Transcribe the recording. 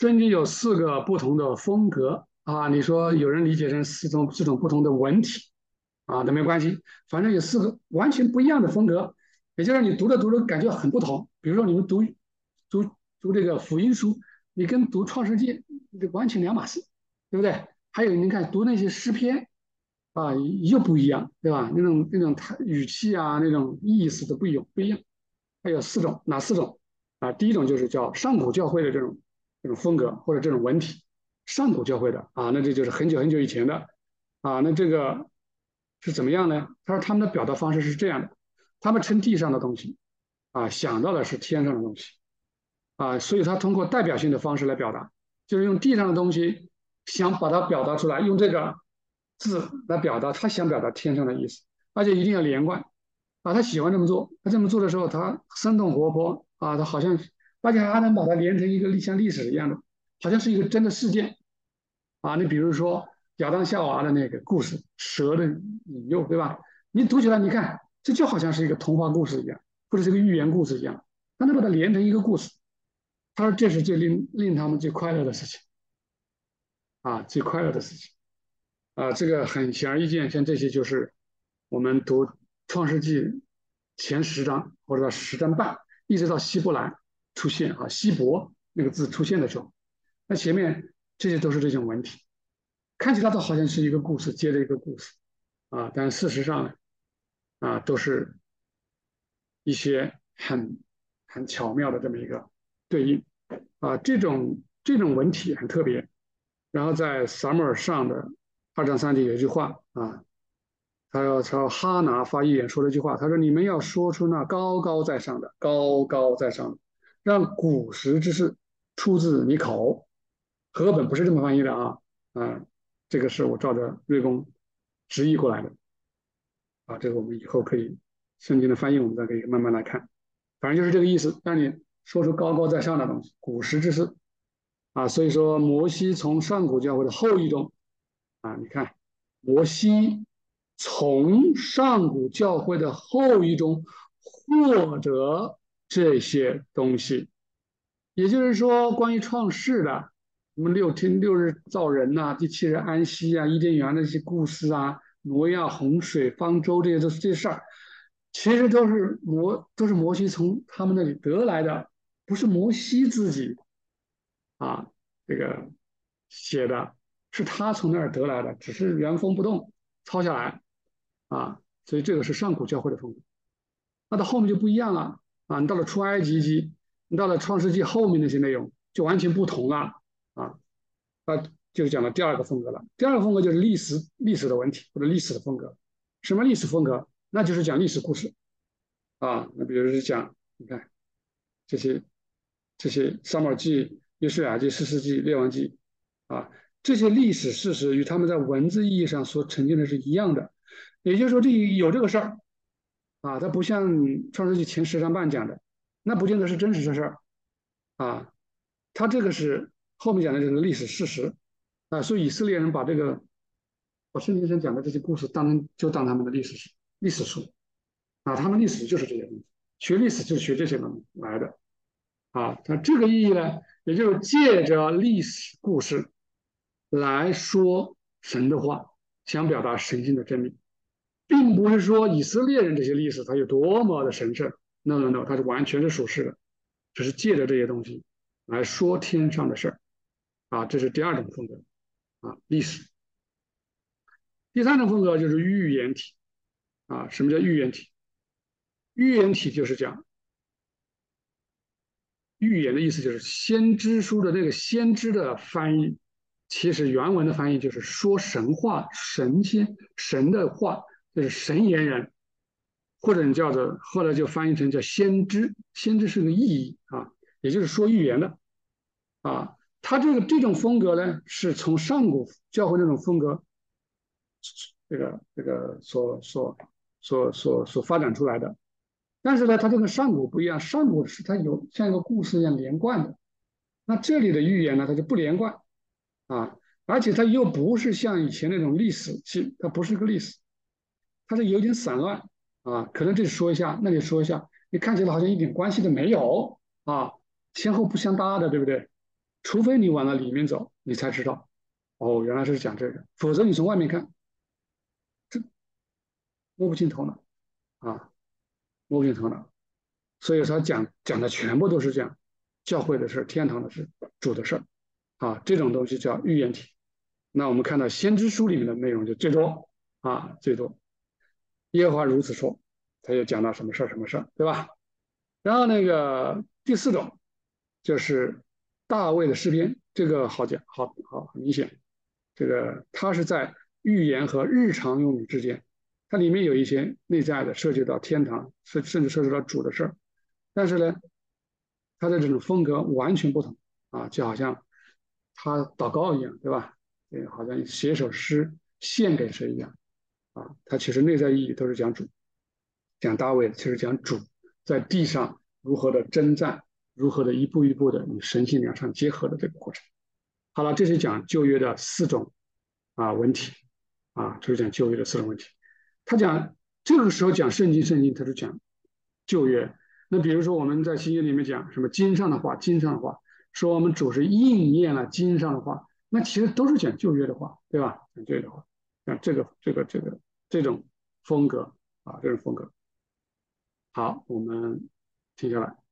圣经有四个不同的风格啊，你说有人理解成四种四种不同的文体啊，都没关系，反正有四个完全不一样的风格，也就是你读着读着感觉很不同。比如说你们读读读这个福音书，你跟读创世纪这完全两码事，对不对？还有你看读那些诗篇啊，又不一样，对吧？那种那种他语气啊，那种意思都不一样不一样。还有四种，哪四种啊？第一种就是叫上古教会的这种这种风格或者这种文体，上古教会的啊，那这就是很久很久以前的啊。那这个是怎么样呢？他说他们的表达方式是这样的：他们称地上的东西啊，想到的是天上的东西啊，所以他通过代表性的方式来表达，就是用地上的东西想把它表达出来，用这个字来表达他想表达天上的意思，而且一定要连贯。啊，他喜欢这么做。他这么做的时候，他生动活泼啊，他好像，而且还能把它连成一个像历史一样的，好像是一个真的事件啊。你比如说亚当夏娃的那个故事，蛇的引诱，对吧？你读起来，你看这就好像是一个童话故事一样，或者是个寓言故事一样。他能把它连成一个故事，他说这是最令令他们最快乐的事情啊，最快乐的事情啊。这个很显而易见，像这些就是我们读。创世纪前十章或者到十章半，一直到希伯来出现啊，希伯那个字出现的时候，那前面这些都是这种文体，看起来都好像是一个故事接着一个故事啊，但事实上呢，啊，都是一些很很巧妙的这么一个对应啊，这种这种文体很特别。然后在撒母耳上的二章三节有一句话啊。他要朝哈拿发预言，说了一句话。他说：“你们要说出那高高在上的，高高在上的，让古时之事出自你口。”和本不是这么翻译的啊，嗯，这个是我照着瑞公直译过来的。啊，这个我们以后可以圣经的翻译，我们再可以慢慢来看。反正就是这个意思，让你说出高高在上的东西，古时之事。啊，所以说摩西从上古教会的后裔中，啊，你看摩西。从上古教会的后裔中获得这些东西，也就是说，关于创世的，什么六天六日造人呐，第七日安息啊，伊甸园那些故事啊，挪亚洪水、方舟这些都是这事儿，其实都是摩都是摩西从他们那里得来的，不是摩西自己啊这个写的，是他从那儿得来的，只是原封不动抄下来。啊，所以这个是上古教会的风格，那到后面就不一样了啊！你到了出埃及记，你到了创世纪后面那些内容就完全不同了啊！啊，就是讲了第二个风格了。第二个风格就是历史历史的问题或者历史的风格。什么历史风格？那就是讲历史故事啊。那比如是讲，你看这些这些《撒母耳记》《约书亚记》《士师记》《列王记》啊，这些历史事实与他们在文字意义上所呈现的是一样的。也就是说，这有这个事儿啊，它不像《创世纪》前十章半讲的，那不见得是真实的事儿啊。他这个是后面讲的这个历史事实啊，所以以色列人把这个把圣经上讲的这些故事当成就当他们的历史史、历史书啊，他们历史就是这些东西，学历史就是学这些东西来的啊。那这个意义呢，也就是借着历史故事来说神的话，想表达神性的真理。并不是说以色列人这些历史它有多么的神圣，no no no，它是完全是属实的，只是借着这些东西来说天上的事儿，啊，这是第二种风格，啊，历史。第三种风格就是预言体，啊，什么叫预言体？预言体就是讲预言的意思，就是先知书的那个先知的翻译，其实原文的翻译就是说神话、神仙、神的话。就是神言人，或者你叫做后来就翻译成叫先知，先知是个意义啊，也就是说预言的啊。他这个这种风格呢，是从上古教会那种风格，这个这个所所所所所发展出来的。但是呢，它这个上古不一样，上古是它有像一个故事一样连贯的，那这里的预言呢，它就不连贯啊，而且它又不是像以前那种历史性，它不是个历史。它是有点散乱啊，可能这里说一下，那里说一下，你看起来好像一点关系都没有啊，前后不相搭的，对不对？除非你往那里面走，你才知道，哦，原来是讲这个，否则你从外面看，这摸不清头脑啊，摸不清头脑。所以说讲讲的全部都是讲教会的事、天堂的事、主的事啊，这种东西叫预言体。那我们看到先知书里面的内容就最多啊，最多。耶和华如此说，他就讲到什么事儿、什么事儿，对吧？然后那个第四种就是大卫的诗篇，这个好讲，好好很明显，这个它是在预言和日常用语之间，它里面有一些内在的，涉及到天堂，甚甚至涉及到主的事儿。但是呢，他的这种风格完全不同啊，就好像他祷告一样，对吧？对，好像写首诗献给谁一样啊。他其实内在意义都是讲主，讲大卫，其实讲主在地上如何的征战，如何的一步一步的与神性两相结合的这个过程。好了，这是讲旧约的四种啊问题啊，这是讲旧约的四种问题。他讲这个时候讲圣经，圣经他就讲旧约。那比如说我们在新约里面讲什么经上的话，经上的话，说我们主是应验了经上的话，那其实都是讲旧约的话，对吧？讲旧约的话，像这个这个这个这种风格啊，这种风格。好，我们停下来。